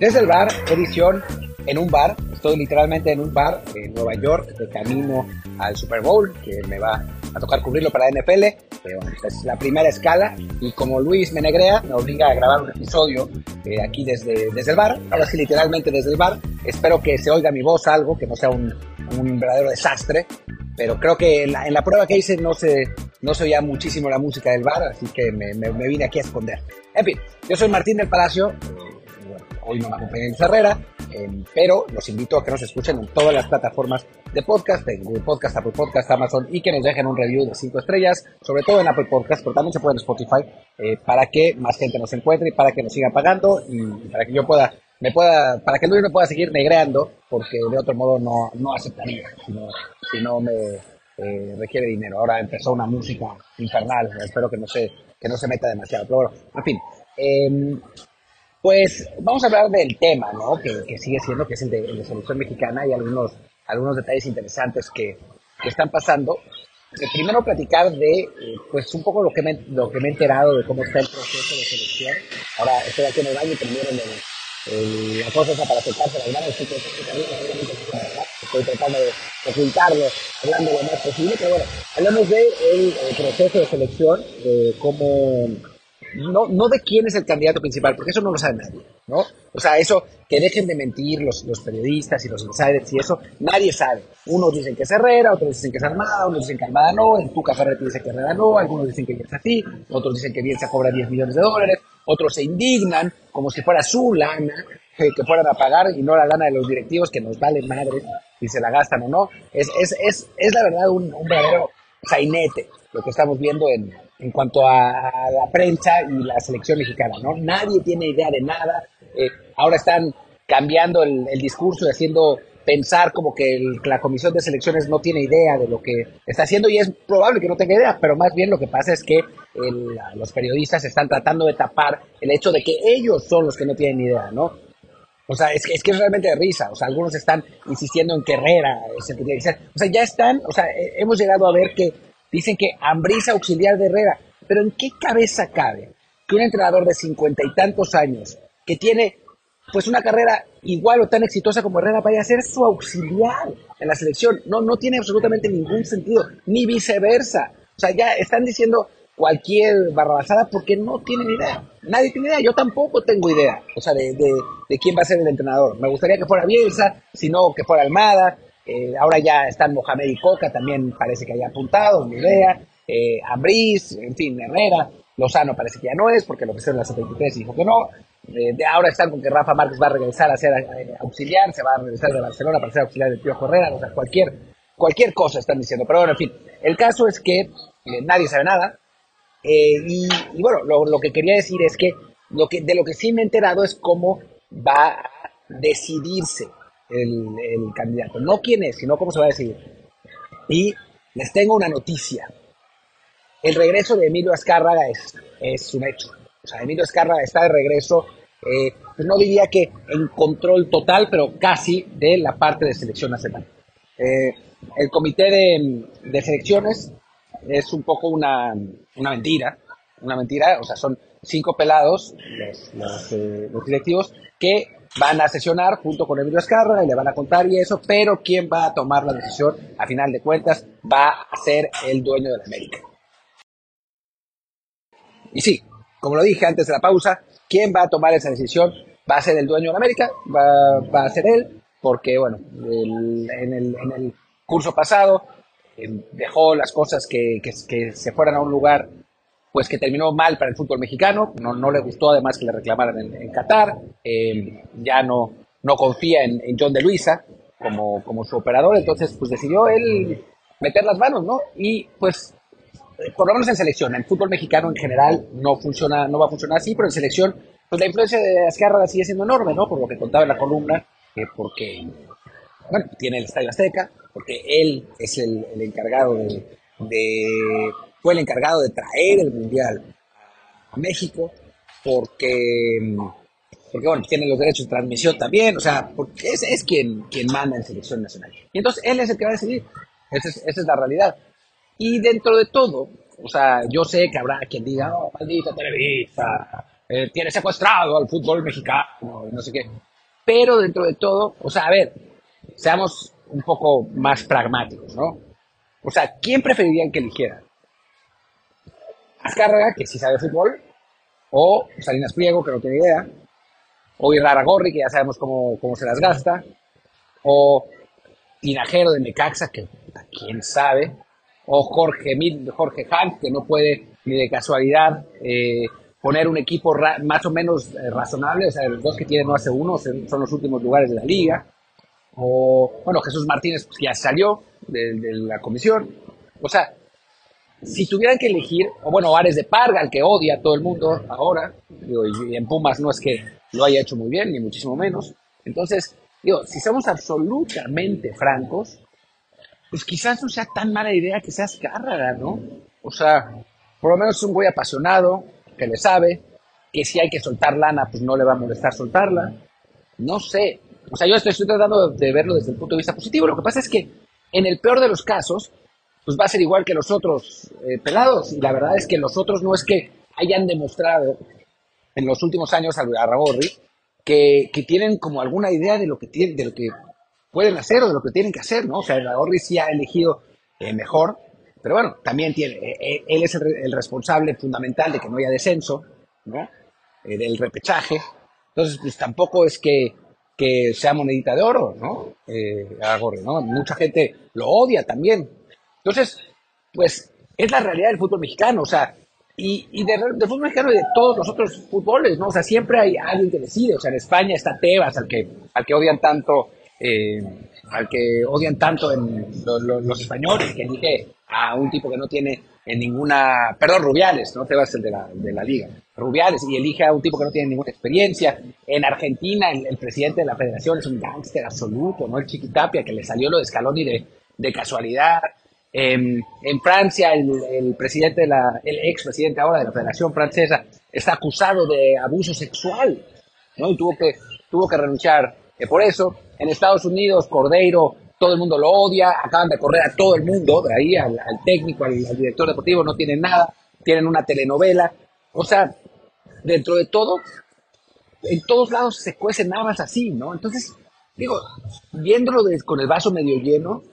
Desde el bar, edición en un bar. Estoy literalmente en un bar en Nueva York, de camino al Super Bowl, que me va a tocar cubrirlo para NFL. Pero bueno, esta es la primera escala. Y como Luis Menegrea me obliga a grabar un episodio eh, aquí desde, desde el bar, ahora sí, literalmente desde el bar. Espero que se oiga mi voz algo, que no sea un, un verdadero desastre. Pero creo que en la, en la, prueba que hice no se, no se oía muchísimo la música del bar, así que me, me, me vine aquí a esconder. En fin, yo soy Martín del Palacio hoy no me acompaña en Herrera, eh, pero los invito a que nos escuchen en todas las plataformas de podcast, en Google Podcast, Apple Podcast, Amazon, y que nos dejen un review de 5 estrellas, sobre todo en Apple Podcast, pero también se puede en Spotify, eh, para que más gente nos encuentre y para que nos siga pagando y para que yo pueda, me pueda, para que Luis me pueda seguir negreando, porque de otro modo no, no aceptaría, si no, si no me eh, requiere dinero. Ahora empezó una música infernal, espero que no se, que no se meta demasiado, pero bueno, en fin. Eh, pues vamos a hablar del tema, ¿no? Que, que sigue siendo, que es el de, el de, selección mexicana y algunos, algunos detalles interesantes que, que están pasando. Eh, primero platicar de, eh, pues un poco lo que, me, lo que me he enterado de cómo está el proceso de selección. Ahora estoy aquí en el baño primero el, la cosa esa para acercarse las manos. Estoy, estoy tratando de ocultarlo, hablando lo más posible, pero bueno, hablamos del de el proceso de selección, de cómo no, no de quién es el candidato principal, porque eso no lo sabe nadie, ¿no? O sea, eso, que dejen de mentir los, los periodistas y los insiders y eso, nadie sabe. Unos dicen que es Herrera, otros dicen que es Armada, unos dicen que Armada no, el Tuca Ferretti dice que Herrera no, algunos dicen que Bielsa sí, otros dicen que Bielsa cobra 10 millones de dólares, otros se indignan como si fuera su lana, eh, que fueran a pagar y no la lana de los directivos que nos vale madre si se la gastan o no. Es, es, es, es la verdad un, un verdadero sainete lo que estamos viendo en, en cuanto a, la prensa y la selección mexicana, ¿no? Nadie tiene idea de nada. Eh, ahora están cambiando el, discurso y haciendo pensar como que la comisión de selecciones no tiene idea de lo que está haciendo y es probable que no tenga idea, pero más bien lo que pasa es que los periodistas están tratando de tapar el hecho de que ellos son los que no tienen idea, ¿no? O sea, es que, es realmente de risa. O sea, algunos están insistiendo en que Herrera es el que tiene. O sea, ya están, o sea, hemos llegado a ver que Dicen que Ambrisa auxiliar de Herrera. Pero ¿en qué cabeza cabe que un entrenador de cincuenta y tantos años, que tiene pues una carrera igual o tan exitosa como Herrera, vaya a ser su auxiliar en la selección? No, no tiene absolutamente ningún sentido, ni viceversa. O sea, ya están diciendo cualquier barrabasada porque no tienen idea. Nadie tiene idea, yo tampoco tengo idea, o sea, de, de, de quién va a ser el entrenador. Me gustaría que fuera Bielsa, si no, que fuera Almada, eh, ahora ya están Mohamed y Coca, también parece que haya apuntado, ni idea. Eh, Ambriz, en fin, Herrera. Lozano parece que ya no es, porque lo que en la 73 dijo que no. Eh, de ahora están con que Rafa Márquez va a regresar a ser eh, auxiliar, se va a regresar de Barcelona para ser auxiliar del Piojo Herrera, o sea, cualquier, cualquier cosa están diciendo. Pero bueno, en fin, el caso es que eh, nadie sabe nada. Y, y, bueno, lo, lo, que quería decir es que, lo que de lo que sí me he enterado es cómo va a decidirse el, candidato. No quién es, sino cómo se va a decidir. Y les tengo una noticia. El regreso de Emilio Azcárraga es, es un hecho. O sea, Emilio Azcárraga está de regreso, eh, pues no diría que en control total, pero casi de la parte de selección nacional. Eh, el comité de, de, selecciones es un poco una, una, mentira, una mentira, o sea, son cinco pelados, los, los, eh, los directivos, que van a sesionar junto con Emilio Escarra y le van a contar y eso, pero quien va a tomar la decisión, a final de cuentas, va a ser el dueño de la América. Y sí, como lo dije antes de la pausa, quien va a tomar esa decisión va a ser el dueño de la América, va, a ser él, porque bueno, el, en, el, en, el, curso pasado eh, dejó las cosas que, que, que se fueran a un lugar pues que terminó mal para el fútbol mexicano, no, no le gustó además que le reclamaran en, Qatar, eh, ya no, no confía en, John de Luisa como, como su operador, entonces pues decidió él meter las manos, ¿no? Y pues por lo menos en selección, en fútbol mexicano en general no funciona, no va a funcionar así, pero en selección, pues la influencia de Azcárraga sigue siendo enorme, ¿no? Por lo que contaba en la columna, porque, bueno, tiene el Estadio Azteca, porque él es el, encargado de fue el encargado de traer el Mundial a México porque, porque bueno, tiene los derechos de transmisión también, o sea, porque es, es quien, quien manda en selección nacional. Y entonces él es el que va a decidir, esa es, esa es la realidad. Y dentro de todo, o sea, yo sé que habrá quien diga, oh, maldita Televisa, eh, tiene secuestrado al fútbol mexicano, no sé qué. pero dentro de todo, o sea, a ver, seamos un poco más pragmáticos, ¿no? O sea, ¿quién preferirían que eligiera? Azcárraga, que sí sabe fútbol, o Salinas Priego, que no tiene idea, o Irrara Gorri, que ya sabemos cómo, cómo se las gasta, o Tinajero de Necaxa, que quién sabe, o Jorge, Jorge Hank, que no puede ni de casualidad eh, poner un equipo más o menos eh, razonable, o sea, los dos que tienen no hace uno son los últimos lugares de la liga, o, bueno, Jesús Martínez pues, ya salió de, la comisión, o sea, si tuvieran que elegir, o bueno, Ares de Parga, el que odia a todo el mundo ahora, digo, y en Pumas no es que lo haya hecho muy bien, ni muchísimo menos, entonces, digo, si somos absolutamente francos, pues quizás no sea tan mala idea que seas Cárraga, ¿no? O sea, por lo menos es un güey apasionado, que le sabe, que si hay que soltar lana, pues no le va a molestar soltarla. No sé. O sea, yo estoy, tratando de verlo desde el punto de vista positivo. Lo que pasa es que en el peor de los casos, pues va a ser igual que los otros eh, pelados. Y la verdad es que los otros no es que hayan demostrado en los últimos años a, Ragorri que, que, tienen como alguna idea de lo que tienen, de lo que pueden hacer o de lo que tienen que hacer, ¿no? O sea, Ragorri sí ha elegido eh, mejor pero bueno, también tiene, eh, eh, él es el, responsable fundamental de que no haya descenso, ¿no? Eh, del repechaje. Entonces, pues tampoco es que, que sea monedita de oro, ¿no? ¿no? Mucha gente lo odia también. Entonces, pues es la realidad del fútbol mexicano, o sea, y, y del fútbol mexicano y de todos los otros fútboles, ¿no? O sea, siempre hay alguien que decide, o sea, en España está Tebas, al que, al que odian tanto, al que odian tanto en los españoles, que elige a un tipo que no tiene en ninguna, perdón, Rubiales, no te vas el de la, de la liga, Rubiales, y elige a un tipo que no tiene ninguna experiencia. En Argentina, el, presidente de la federación es un gángster absoluto, ¿no? El Chiquitapia, que le salió lo de Scaloni de, de casualidad. En Francia, el, presidente de la, el ex presidente ahora de la Federación Francesa está acusado de abuso sexual, ¿no? Y tuvo que, tuvo que renunciar eh, por eso. En Estados Unidos, Cordeiro todo el mundo lo odia, acaban de correr a todo el mundo, de ahí al, técnico, al, director deportivo, no tienen nada, tienen una telenovela. O sea, dentro de todo, en todos lados se cuecen más así, ¿no? Entonces, digo, viéndolo con el vaso medio lleno,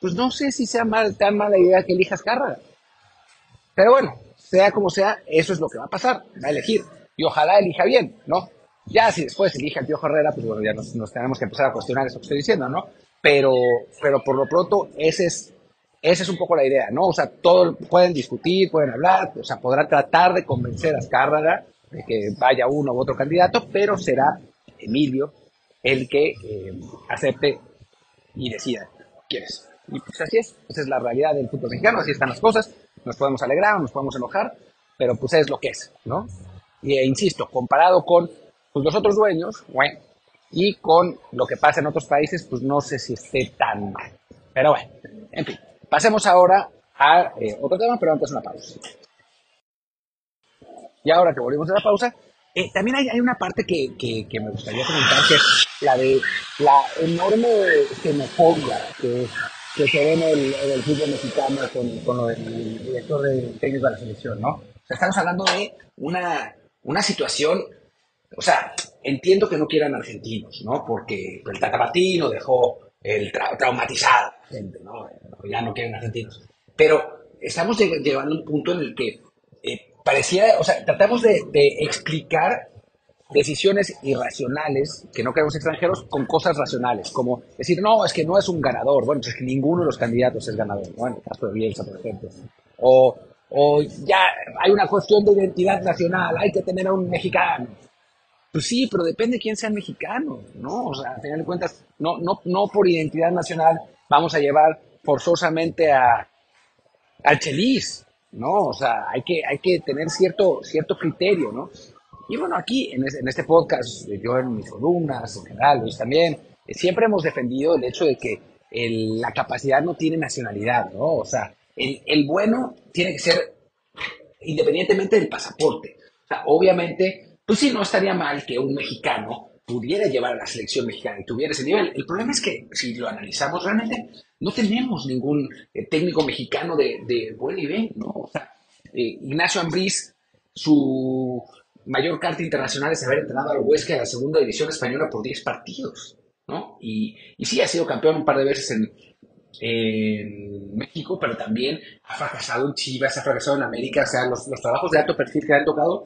pues no sé si sea mal, tan mala idea que elijas Carrera. Pero bueno, sea como sea, eso es lo que va a pasar, va a elegir. Y ojalá elija bien, ¿no? Ya si después elige al tío Herrera, pues bueno, ya nos, nos tenemos que empezar a cuestionar eso que estoy diciendo, ¿no? pero, pero por lo pronto ese es, esa es un poco la idea, ¿no? O sea, todo, pueden discutir, pueden hablar, o sea, podrán tratar de convencer a Azcárraga de que vaya uno u otro candidato, pero será Emilio el que eh, acepte y decida quién es. Y pues así es, esa es la realidad del fútbol mexicano, así están las cosas, nos podemos alegrar, nos podemos enojar, pero pues es lo que es, ¿no? Y e insisto, comparado con pues, los otros dueños, bueno, y con lo que pasa en otros países, pues no sé si esté tan mal. Pero bueno, en fin, pasemos ahora a eh, otro tema, pero antes una pausa. Y ahora que volvemos de la pausa, eh, también hay, hay, una parte que, que, me gustaría comentar, que es la de la enorme xenofobia que, que se ve en el, en el fútbol mexicano con, con el director de técnico de la selección, ¿no? O sea, estamos hablando de una, una situación, o sea, entiendo que no quieran argentinos, ¿no? Porque el Tata Martino dejó el traumatizado gente, ¿no? Ya no quieren argentinos. Pero estamos llevando a un punto en el que eh, parecía, o sea, tratamos de, explicar decisiones irracionales que no queremos extranjeros con cosas racionales, como decir, no, es que no es un ganador, bueno, pues es que ninguno de los candidatos es ganador, ¿no? En el caso de Bielsa, por ejemplo. O, o ya hay una cuestión de identidad nacional, hay que tener a un mexicano. Pues sí, pero depende de quién sea el mexicano, ¿no? O sea, al final de cuentas, no, no, no por identidad nacional vamos a llevar forzosamente a, al Chelis, ¿no? O sea, hay que, hay que tener cierto, cierto criterio, ¿no? Y bueno, aquí en, este podcast, yo en mis columnas, en general, Luis también, eh, siempre hemos defendido el hecho de que la capacidad no tiene nacionalidad, ¿no? O sea, el, bueno tiene que ser independientemente del pasaporte. O sea, obviamente pues sí, no estaría mal que un mexicano pudiera llevar a la selección mexicana y tuviera ese nivel. El problema es que si lo analizamos realmente, no tenemos ningún eh, técnico mexicano de, buen nivel, ¿no? O sea, eh, Ignacio Ambriz, su mayor carta internacional es haber entrenado al Huesca en la segunda división española por 10 partidos, ¿no? Y, y sí, ha sido campeón un par de veces en, en México, pero también ha fracasado en Chivas, ha fracasado en América, o sea, los, los trabajos de alto perfil que le han tocado,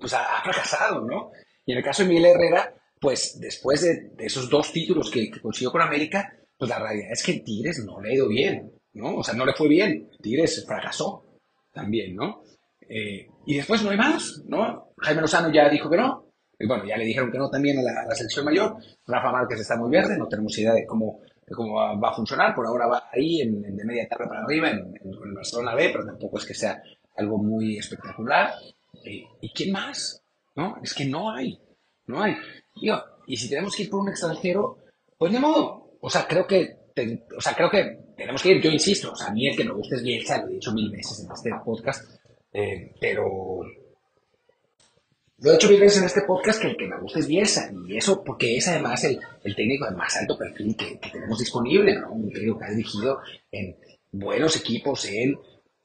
pues ha, ha, fracasado, ¿no? Y en el caso de Miguel Herrera, pues después de, de esos dos títulos que, que, consiguió con América, pues la realidad es que en Tigres no le ha ido bien, ¿no? O sea, no le fue bien, Tigres fracasó también, ¿no? Eh, y después no hay más, ¿no? Jaime Lozano ya dijo que no, y bueno, ya le dijeron que no también a la, a la selección mayor, Rafa Márquez está muy verde, no tenemos idea de cómo de cómo va, a funcionar. Por ahora va ahí en, en de media tabla para arriba, en, en, Barcelona B, pero tampoco es que sea algo muy espectacular. ¿Y, ¿Y quién más? ¿No? Es que no hay, no hay. Digo, y si tenemos que ir por un extranjero, pues de modo. O sea, creo que, o sea, creo que tenemos que ir, yo insisto, o sea, a mí el que me guste es Bielsa, lo he dicho mil veces en este podcast, eh, pero lo he dicho mil en este podcast que el que me gusta es Bielsa, y eso porque es además el, el técnico de más alto perfil que, que, tenemos disponible, ¿no? Un técnico que ha dirigido en buenos equipos en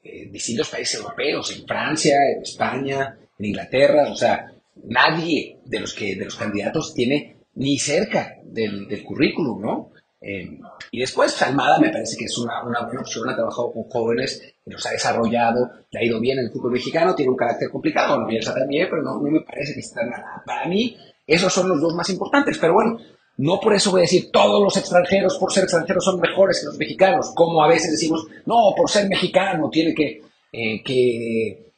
eh, distintos países europeos, en Francia, en España, en Inglaterra, o sea, nadie de los, que, de los candidatos tiene ni cerca del, del currículum, ¿no? Eh, y después, Almada me parece que es una, una, buena opción, ha trabajado con jóvenes, los ha desarrollado, le ha ido bien en el fútbol mexicano, tiene un carácter complicado, no piensa también, pero no, no me parece que esté nada. Para mí, esos son los dos más importantes, pero bueno, no por eso voy a decir todos los extranjeros, por ser extranjeros, son mejores que los mexicanos, como a veces decimos, no, por ser mexicano tiene que, eh, que,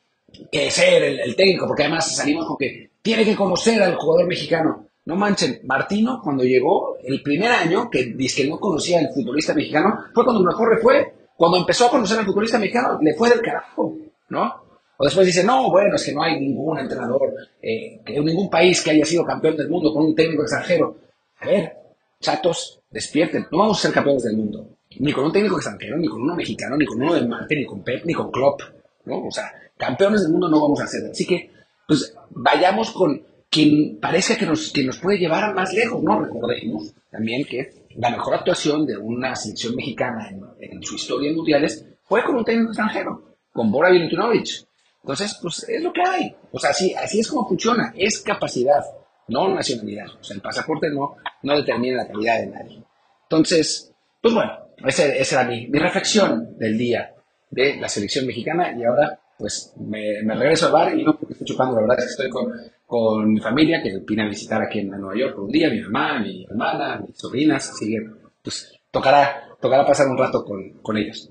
que ser el, el técnico, porque además salimos con que tiene que conocer al jugador mexicano. No manchen, Martino cuando llegó el primer año, que dice que no conocía al futbolista mexicano, fue cuando mejor le fue. Cuando empezó a conocer al futbolista mexicano, le fue del carajo, ¿no? O después dice, no, bueno, es que no hay ningún entrenador, eh, ningún país que haya sido campeón del mundo con un técnico extranjero. A ver, chatos, despierten, no vamos a ser campeones del mundo. Ni con un técnico extranjero, ni con uno mexicano, ni con uno de Marte, ni con Pep, ni con Klopp, ¿no? O sea, campeones del mundo no vamos a ser. Así que, pues, vayamos con quien parezca que nos, que nos puede llevar más lejos, ¿no? Recordemos también que la mejor actuación de una selección mexicana en, en su historia en mundiales fue con un técnico extranjero, con Bora Milutinovic. Entonces, pues es lo que hay. O sea, así, así es como funciona. Es capacidad, no nacionalidad. O sea, el pasaporte no, no determina la calidad de nadie. Entonces, pues bueno, esa, esa era mi, mi reflexión del día de la selección mexicana y ahora pues me, me, regreso al bar y no estoy chupando, la verdad es que estoy con, con mi familia que vine a visitar aquí en Nueva York un día, mi mamá, mi hermana, mis sobrinas, así que pues tocará, tocará pasar un rato con, con ellos.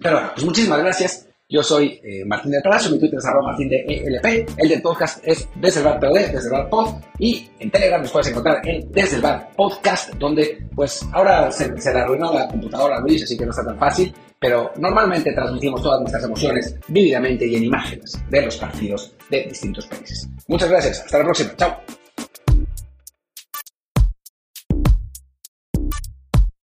Pero bueno, pues muchísimas gracias. Yo soy eh, Martín del Palacio, mi Twitter es arroba Martín de ELP, el del podcast es Desde el Desde el Bar y en Telegram nos puedes encontrar en Desde Podcast, donde pues ahora se, se le arruinó la computadora a Luis, así que no está tan fácil, pero normalmente transmitimos todas nuestras emociones vívidamente y en imágenes de los partidos de distintos países. Muchas gracias, hasta la próxima, chao.